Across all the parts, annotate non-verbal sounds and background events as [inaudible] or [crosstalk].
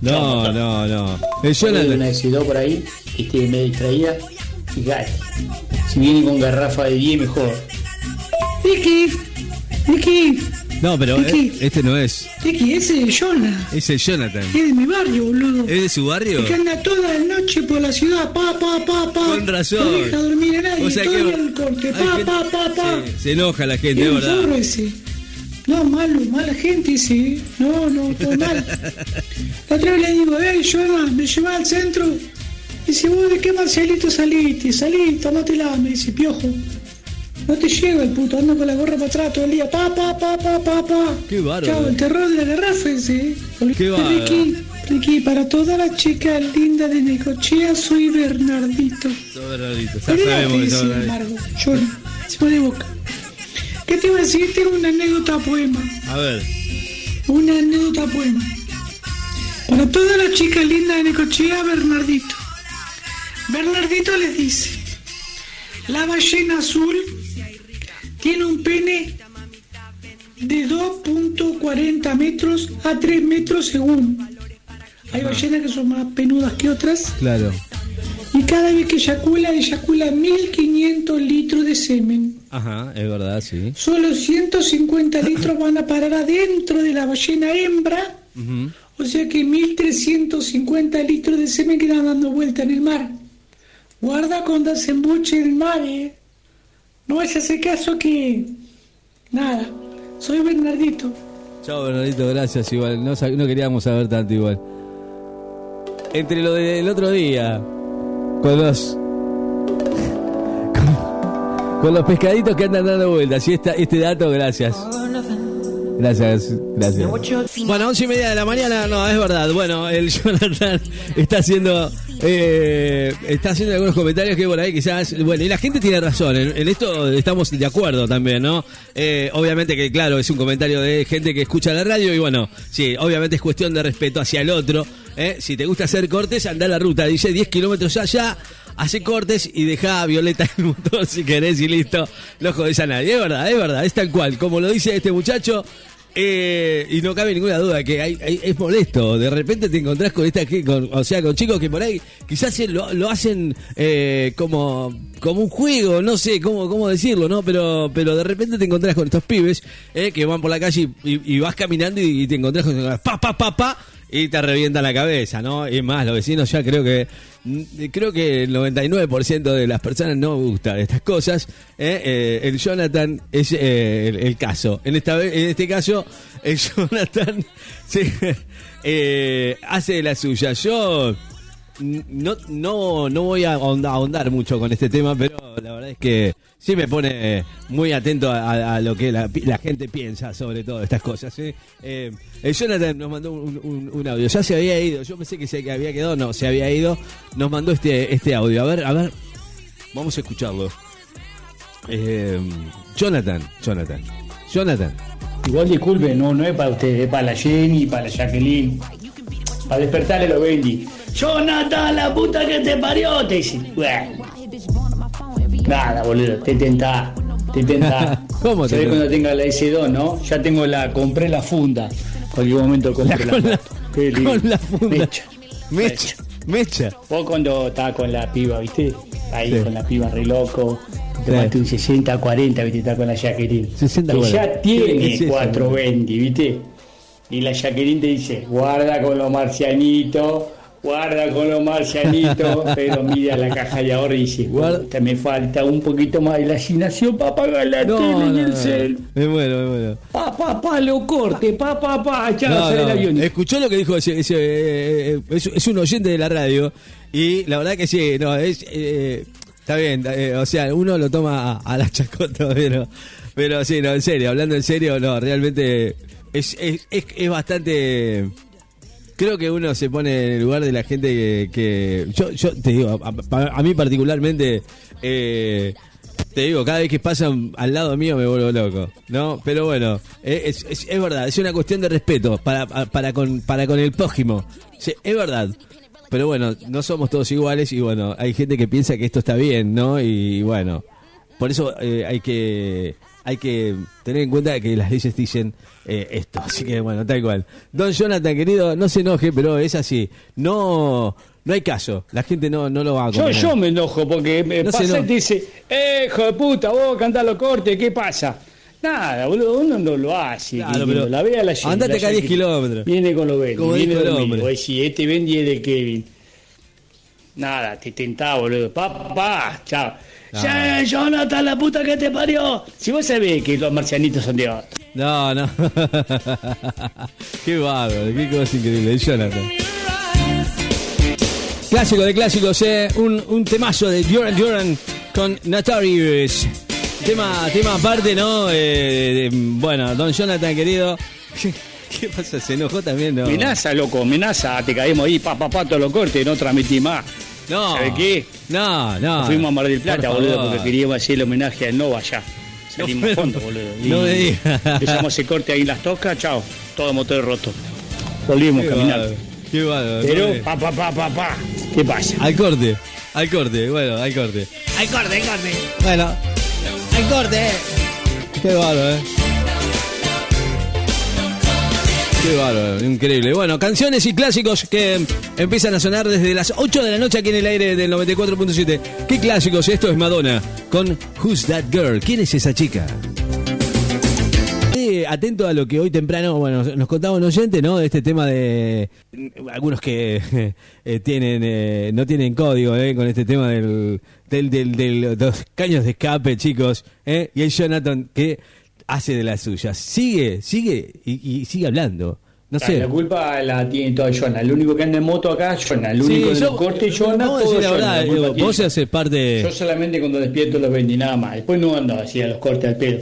No, no, no. El Jonathan. una S2 por ahí, que esté medio distraída. Fíjate. Si viene con garrafa de 10, mejor. Vicky, Vicky, No, pero eh, este no es. Vicky, ese es Jonah. Es el Jonathan. Es de mi barrio, boludo. ¿Es de su barrio? Es que anda toda la noche por la ciudad, pa, pa, pa, pa. Con razón. No deja dormir a nadie, O sea todo que- el corte, hay pa, gente- pa, pa, pa. Se enoja la gente, Es es verdad. zorro ese. No, malo, mala gente ese. No, no, todo [laughs] mal. La otra vez le digo, eh, Jonah, me lleva al centro. Dice, vos de qué Marcelito saliste, salí, tomátela, me dice, piojo. No te llega el puto, anda con la gorra para atrás todo el día, pa, pa, pa, pa, pa, pa. Qué bárbaro. Chao, el terror de la garrafa ese. Qué bárbaro. Ricky, Ricky, para todas las chicas lindas de Necochea, soy Bernardito. Todo Bernardito, ya sabemos que sin embargo, yo se pone boca. ¿Qué te iba a decir? Tengo una anécdota poema. A ver. Una anécdota poema. Para todas las chicas lindas de Necochea, Bernardito. Bernardito les dice, la ballena azul tiene un pene de 2.40 metros a 3 metros según. Hay ballenas que son más penudas que otras Claro. Y cada vez que eyacula, eyacula 1500 litros de semen. Ajá, es verdad, sí. Solo 150 [coughs] litros van a parar adentro de la ballena hembra, o sea que 1350 litros de semen quedan dando vuelta en el mar. Guarda cuando se embuche el mar, eh. No vayas a hacer caso que... Nada, soy Bernardito. Chao Bernardito, gracias igual. No, no queríamos saber tanto igual. Entre lo del otro día, con los. Con, los pescaditos que andan dando vueltas. Y esta, este dato, gracias. Gracias, gracias. Bueno, once y media de la mañana, no, es verdad. Bueno, el [laughs] Jonathan está haciendo eh, está haciendo algunos comentarios que por ahí quizás, bueno, y la gente tiene razón, en, en esto estamos de acuerdo también, ¿no? Eh, obviamente que, claro, es un comentario de gente que escucha la radio y bueno, sí, obviamente es cuestión de respeto hacia el otro. ¿Eh? Si te gusta hacer cortes, anda a la ruta, dice 10 kilómetros allá. Hace cortes y deja a Violeta el motor si querés y listo. No jodés a nadie. Es verdad, es verdad, es tal cual. Como lo dice este muchacho, eh, y no cabe ninguna duda que hay, hay- es molesto. De repente te encontrás con esta, con, o sea, con chicos que por ahí quizás lo, lo hacen eh, como, como un juego, no sé cómo, cómo decirlo, ¿no? Pero, pero de repente te encontrás con estos pibes eh, que van por la calle y, vas caminando y, y te encontrás con pa, pa, pa, pa, y te revienta la cabeza, ¿no? Y más, los vecinos ya creo que creo que el 99% de las personas no gusta de estas cosas. ¿eh? Eh, el Jonathan es eh, el, caso. En esta en este caso, el [laughs] Jonathan hace la suya. Yo no, no, no voy a ahonda- ahondar mucho con este tema, pero la verdad es que sí me pone muy atento a, lo que la, la gente piensa sobre todo estas cosas. ¿sí? Eh, el Jonathan nos mandó un, un- audio. Ya se había ido. Yo pensé que se había quedado. No, se había ido. Nos mandó este, este audio. A ver, a ver. Vamos a escucharlo. Eh, Jonathan, Jonathan, Jonathan. Igual disculpe, no, no es para usted, es para la Jenny, para la Jacqueline. Para despertarle los Bendy. Jonathan, la puta que te parió, te dice. Bueno. Nada, boludo, te tentá, te tentá. [laughs] ¿Cómo te cuando tenga la S2, no? Ya tengo la, compré la funda. Cualquier momento compré la, con la- lindo. con la funda. Mecha. Mecha, mecha. Vos cuando estaba con la piba, ¿viste? Ahí Sí. con la piba re loco. Te Sí. maté un 60, 40, ¿viste? Está con la Jacqueline. 60, que 40. ya tiene ¿Qué es eso, 420, ¿viste? Y la Jacqueline te dice, guarda con los marcianitos, guarda con los marcianitos, [laughs] pero mira la caja de ahorro y dice, Guarda- me falta un poquito más de la asignación para pagar la No, tele no, y el no. cel. Me muero, me muero. Pa, pa, pa, lo corte, pa, pa, pa, No, sale el avión. Escuchó lo que dijo ese, ese, eh, eh, es, es un oyente de la radio y la verdad que sí, no, es eh, está bien, eh, o sea, uno lo toma a, a la chacota, [laughs] pero pero sí, no, en serio, hablando en serio, no, realmente es, es, es, es bastante creo que uno se pone en el lugar de la gente que, yo, yo te digo, a, mí particularmente, eh, te digo, cada vez que pasan al lado mío me vuelvo loco, ¿no? Pero bueno, eh, es verdad, es una cuestión de respeto para, para, con, para con el prójimo, Sí, es verdad. Pero bueno, no somos todos iguales y bueno, hay gente que piensa que esto está bien, ¿no? Y bueno, por eso eh, hay que hay que tener en cuenta que las leyes dicen eh, esto. Así que bueno, tal cual. Don Jonathan, querido, no se enoje, pero es así. No no hay caso. La gente no, no lo va a Yo, yo me enojo porque me pasa y te dice, eh, hijo de puta, vos cantás los cortes, ¿qué pasa? Nada, boludo, uno no lo hace. Claro, pero la vea la gente. Andate acá 10 kilómetros. Viene con los Bendy, viene con el hombre. Si este Bendy es de Kevin. Nada, te tentaba, boludo. Pa, pa, Ya, Jonathan, la puta que te parió. Si vos sabés que los marcianitos son de otro. No, no. [laughs] qué bárbaro, qué cosa increíble. Jonathan. Clásico de clásicos, eh. un, un temazo de Duran Duran con Notorious. Tema, tema aparte, ¿no? Eh, bueno, don Jonathan, querido. [laughs] ¿Qué pasa? ¿Se enojó también? No. Amenaza, loco, amenaza. Te caemos ahí, pa, pa, lo corte, no transmití más. No. ¿Sabes qué? No, no. fuimos a Mar del Plata, boludo, porque queríamos hacer el homenaje a Nova allá. Salimos no, fondo, boludo. no me digas. Empezamos ese corte ahí en las toscas, chao. Todo motor roto. Volvimos caminando. Qué bueno. Pero, pa, pa, pa, pa, pa. ¿Qué pasa? Al corte. Al corte, bueno, al corte. Al corte, al corte. Bueno, al corte. Qué bárbaro, eh. Qué bárbaro, increíble. Bueno, canciones y clásicos que empiezan a sonar desde las 8 de la noche aquí en el aire del 94.7. ¿Qué clásicos? Esto es Madonna con Who's That Girl? ¿Quién es esa chica? atento a lo que hoy temprano, bueno, nos contaba un oyente, ¿no? De este tema de algunos que [laughs] eh, tienen, eh, no tienen código, ¿eh? Con este tema del, del, del, los caños de escape, chicos, ¿eh? Y el Jonathan que hace de las suyas. Sigue, sigue y, sigue hablando. No sé. La culpa la tiene todo Jonah. El único que anda en moto acá es Jonah. El único que yo, corte Jonah, todo la verdad, vos haces parte. Yo solamente cuando despierto los vendí nada más. Después no ando así a los cortes al pedo.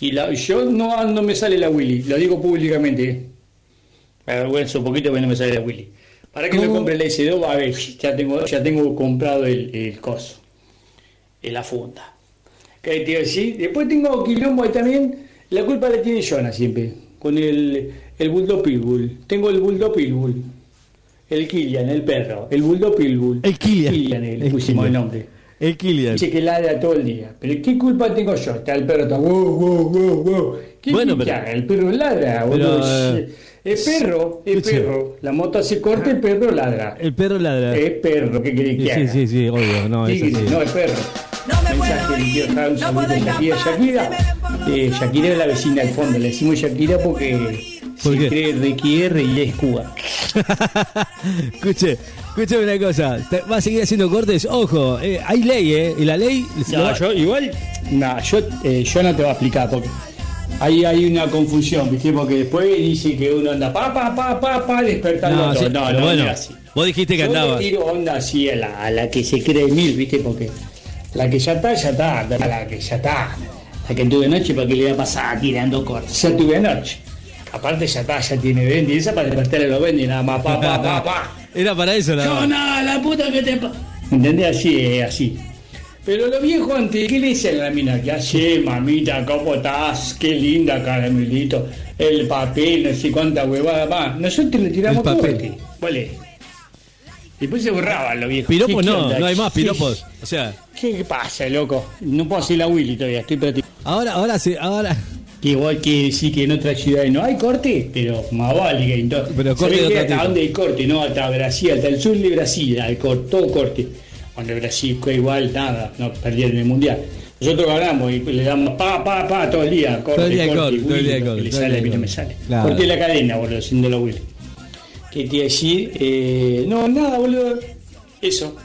Y la, yo no, no me sale la Willy, lo digo públicamente. Me avergüenzo un poquito que no me sale la Willy. ¿Para que me compre el S2? A ver, ya tengo, ya tengo comprado el, el coso, en la funda. ¿Qué te? Después tengo quilombo ahí también. La culpa la tiene Jonah siempre, con el, el Bulldog Pitbull. Tengo el Bulldog Pitbull. El Killian, el perro. El Bulldog Pitbull. El Killian. Killian, el, pusimos el nombre. El Kilian. Dice que ladra todo el día. Pero ¿qué culpa tengo yo? Está el perro está wow, wow, wow, wow. ¿Qué bueno, pero, El perro ladra, pero, el perro, el perro. La moto se corta, el perro ladra. El perro ladra. Es perro, ¿qué querés que sí, haga? Sí, sí, obvio. No, es así. no, es perro. No me Mensaje ir, quiero un saludo a Shakira. Shakira, eh, Shakira es la vecina al fondo. Le decimos Shakira porque ¿Por cree requiere y es Cuba. [laughs] Escuche, Escúchame una cosa, ¿va a seguir haciendo cortes? Ojo, eh, hay ley, ¿eh? Y la ley... No, yo igual, no, yo, eh, yo no te voy a explicar, porque ahí hay una confusión, ¿viste? Porque después dice que uno anda pa, pa, pa, pa, pa, despertando. No, no, no, bueno, así. Vos dijiste que andaba. Yo tiro onda así a la, a la que se cree mil, ¿viste? Porque la que ya está, ya está, la que ya está. La que tuve noche, ¿para que le iba a pasar tirando cortes? Ya tuve noche. Aparte ya está, ya tiene Bendy, esa para despertarle los Bendy, nada más, pa, pa, pa, pa. [laughs] Era para eso la. No, no, la puta que te. ¿Entendés? Así, es así. Pero lo viejo antes, ¿qué le dicen a la mina? ¿Qué hace, mamita? ¿Cómo estás? Qué linda, caramelito. El papel, no sé cuánta huevada más. Nosotros le tiramos papel. ¿Vale? Y después se borraban los viejos. Piropos no, no hay más piropos. O sea. ¿Qué pasa, loco? No puedo hacer la Willy todavía, estoy ti. Ahora, ahora sí, ahora igual que decir que en otras ciudades no hay corte, pero más vale que entonces. Pero corte hasta dónde hay corte, no, hasta Brasil, hasta el sur de Brasil hay corte, todo corte. Cuando Brasil fue igual, nada, no perdieron el mundial. Nosotros ganamos y le damos pa, pa, pa todo el día, corte, todo el día corte, corte, todo el día corte, le sale, a mí no me sale. Claro. Corte la cadena, boludo, haciendo la Willy. ¿Qué te decir? Eh, no, nada, boludo. Eso.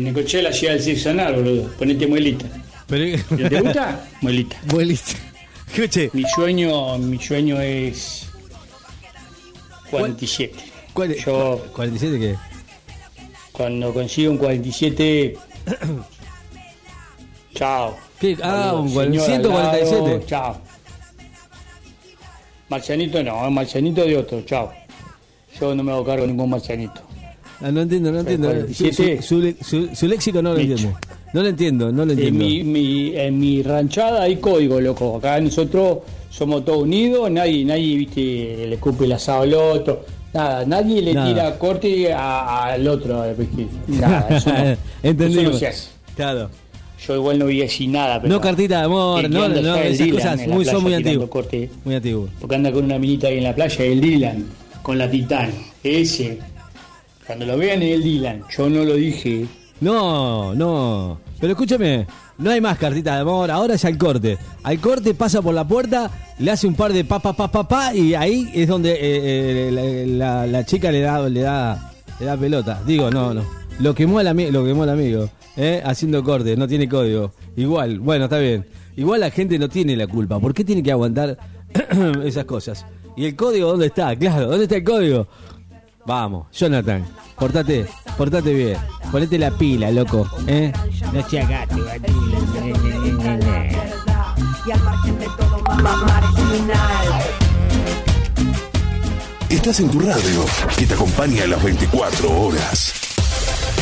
Necochea la ciudad del sexo anal, boludo. Ponete muelita. Pero... ¿Te gusta? [laughs] Muelita. Muelita. Escuche. Mi sueño, mi sueño es 47. ¿Cuál, es? Yo, ¿47 qué? Cuando consigo un 47, [coughs] chao. ¿Qué? Ah, un 147. Chao. Marcianito no, marcianito de otro, chao. Yo no me hago cargo de ningún marcianito. Ah, no entiendo, no entiendo. Su, su, su, su, léxico no lo entiendo. No lo entiendo, no lo entiendo. En mi, mi, en mi ranchada hay código, loco. Acá nosotros somos todos unidos, nadie, nadie, viste, le escupe el asado al otro. Nada, nadie le tira corte al otro. Nada, eso no, Entendimos. [laughs] Eso no se hace. Claro. Yo igual no vi así nada. Pero no cartita de amor, no, no, esas cosas muy, son muy antiguas. Muy antiguo. Porque anda con una minita ahí en la playa, el Dylan, con la Titán. Ese. Cuando lo vean el Dylan, yo no lo dije. No, no. Pero escúchame, no hay más cartita de amor, ahora es al corte. Al corte pasa por la puerta, le hace un par de pa pa pa pa, pa y ahí es donde eh, eh, la, chica le da, le da le da pelota. Digo, no, no. Lo quemó el, lo quemó el amigo, ¿eh? haciendo corte, no tiene código. Igual, bueno, está bien. Igual la gente no tiene la culpa. ¿Por qué tiene que aguantar [clears throat] esas cosas? ¿Y el código dónde está? Claro, ¿dónde está el código? Vamos, Jonathan, portate, portate bien. Ponete la pila, loco. ¿eh? No te agates, Estás en tu radio, que te acompaña a las 24 horas.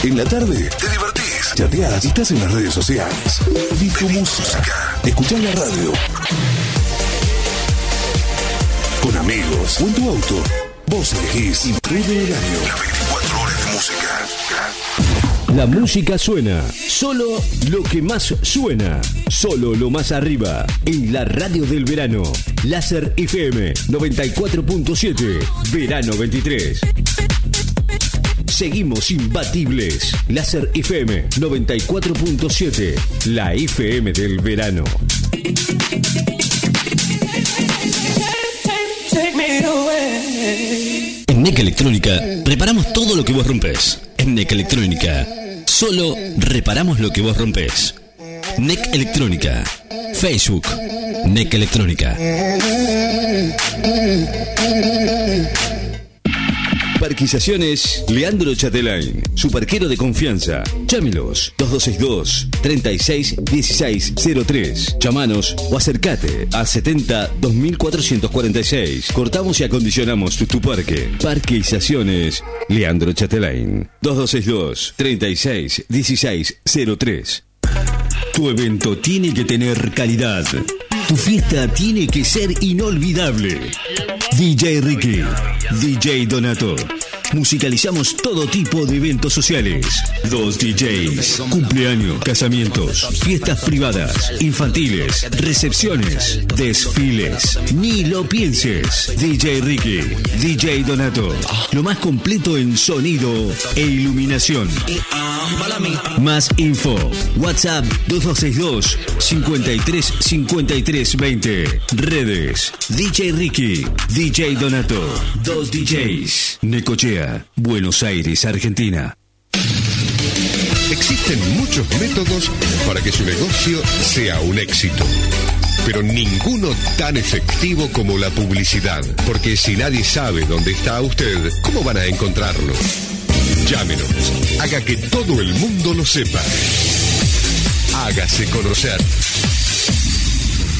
En la tarde, te divertís, chateás y estás en las redes sociales. Vi tu música, escuchás la radio. Con amigos o en tu auto Vos elegís y todo el año. La música suena. Solo lo que más suena. Solo lo más arriba. En la radio del verano. Láser FM 94.7. Verano 23. Seguimos imbatibles. Láser FM 94.7. La FM del verano. En NEC Electrónica reparamos todo lo que vos rompes. En NEC Electrónica solo reparamos lo que vos rompes. NEC Electrónica. Facebook. NEC Electrónica. Parquizaciones Leandro Chatelain, su parquero de confianza. Llámelos 2262 361603. Chamanos o acercate a 70 2446. Cortamos y acondicionamos tu, parque. Parquizaciones Leandro Chatelain 2262 361603. Tu evento tiene que tener calidad. Tu fiesta tiene que ser inolvidable. DJ Ricky, DJ Donato. Musicalizamos todo tipo de eventos sociales. Dos DJs, cumpleaños, casamientos, fiestas privadas, infantiles, recepciones, desfiles. Ni lo pienses. DJ Ricky, DJ Donato. Lo más completo en sonido e iluminación. Más info. WhatsApp 2262 53 53 20. Redes. DJ Ricky, DJ Donato. Dos DJs. Necochea, Buenos Aires, Argentina. Existen muchos métodos para que su negocio sea un éxito. Pero ninguno tan efectivo como la publicidad. Porque si nadie sabe dónde está usted, ¿cómo van a encontrarlo? Llámenos. Haga que todo el mundo lo sepa. Hágase conocer.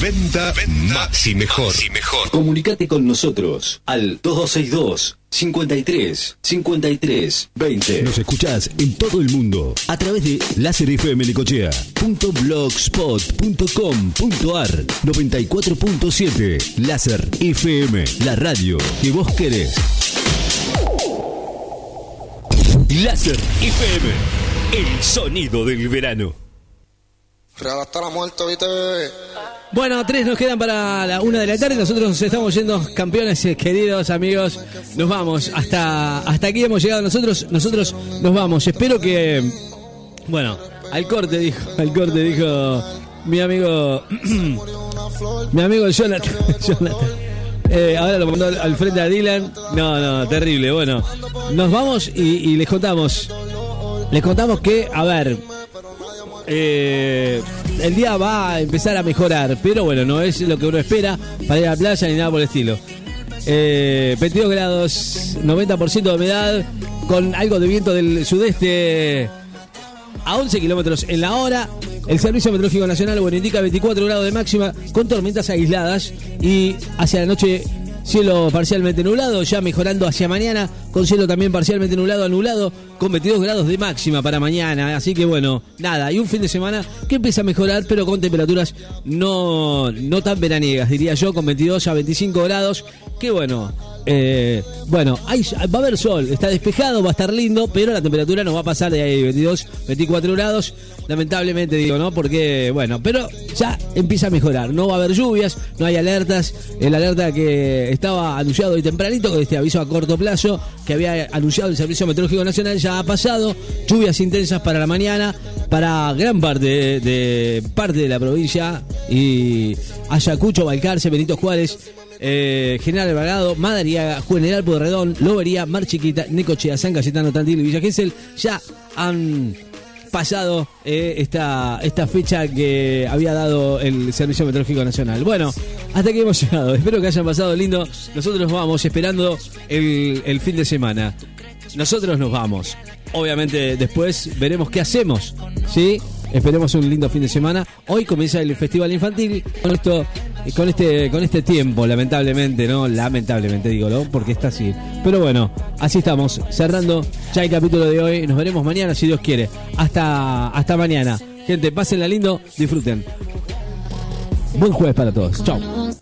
Venta, más y mejor. y mejor. Comunicate con nosotros al 2262 53 53 20. Nos escuchás en todo el mundo a través de láserfmnicochea.blogspot.com.ar 94.7 Láser FM, la radio que vos querés. Láser FM, el sonido del verano. la muerte, ¿viste, bebé? Bueno, tres nos quedan para la una de la tarde. Nosotros nos estamos yendo, campeones, eh, queridos amigos. Nos vamos. Hasta, hasta aquí hemos llegado nosotros. Nosotros nos vamos. Espero que. Bueno, al corte dijo. Al corte dijo mi amigo. [clears throat] mi amigo [laughs] Jonathan. Eh, ahora lo mandó al frente a Dylan. No, no, terrible. Bueno, nos vamos y les contamos. Les contamos que, a ver, eh, el día va a empezar a mejorar, pero bueno, no es lo que uno espera para ir a la playa ni nada por el estilo. 22 eh, grados, 90% de humedad, con algo de viento del sudeste a 11 kilómetros en la hora. El Servicio Meteorológico Nacional bueno, indica 24 grados de máxima con tormentas aisladas y hacia la noche cielo parcialmente nublado, ya mejorando hacia mañana, con cielo también parcialmente nublado, anulado, con 22 grados de máxima para mañana. Así que bueno, nada, y un fin de semana que empieza a mejorar, pero con temperaturas no, no tan veraniegas, diría yo, con 22 a 25 grados. Que bueno, Eh, bueno, va a haber sol, está despejado, va a estar lindo, pero la temperatura no va a pasar de ahí 22, 24 grados. Lamentablemente digo, ¿no? Porque, bueno, pero ya empieza a mejorar. No va a haber lluvias, no hay alertas. El alerta que estaba anunciado hoy tempranito, este aviso a corto plazo, que había anunciado el Servicio Meteorológico Nacional, ya ha pasado. Lluvias intensas para la mañana, para gran parte de, parte de la provincia. Y Ayacucho, Balcarce, Benito Juárez eh, General Alvarado, Madariaga, General Pueyrredón, Lobería, Mar Chiquita, Necochea, San Cayetano, Tantil y Villa Gesell ya han pasado eh, esta, esta fecha que había dado el Servicio Meteorológico Nacional. Bueno, hasta aquí hemos llegado. [laughs] Espero que hayan pasado lindo. Nosotros nos vamos esperando el, el fin de semana. Nosotros nos vamos. Obviamente después veremos qué hacemos. ¿Sí? Esperemos un lindo fin de semana. Hoy comienza el Festival Infantil con esto con este con este tiempo, lamentablemente, ¿no? Lamentablemente digo, ¿no? Porque está así. Pero bueno, así estamos, cerrando ya el capítulo de hoy. Nos veremos mañana si Dios quiere. Hasta hasta mañana. Gente, pásenla lindo, disfruten. Buen jueves para todos. Chao.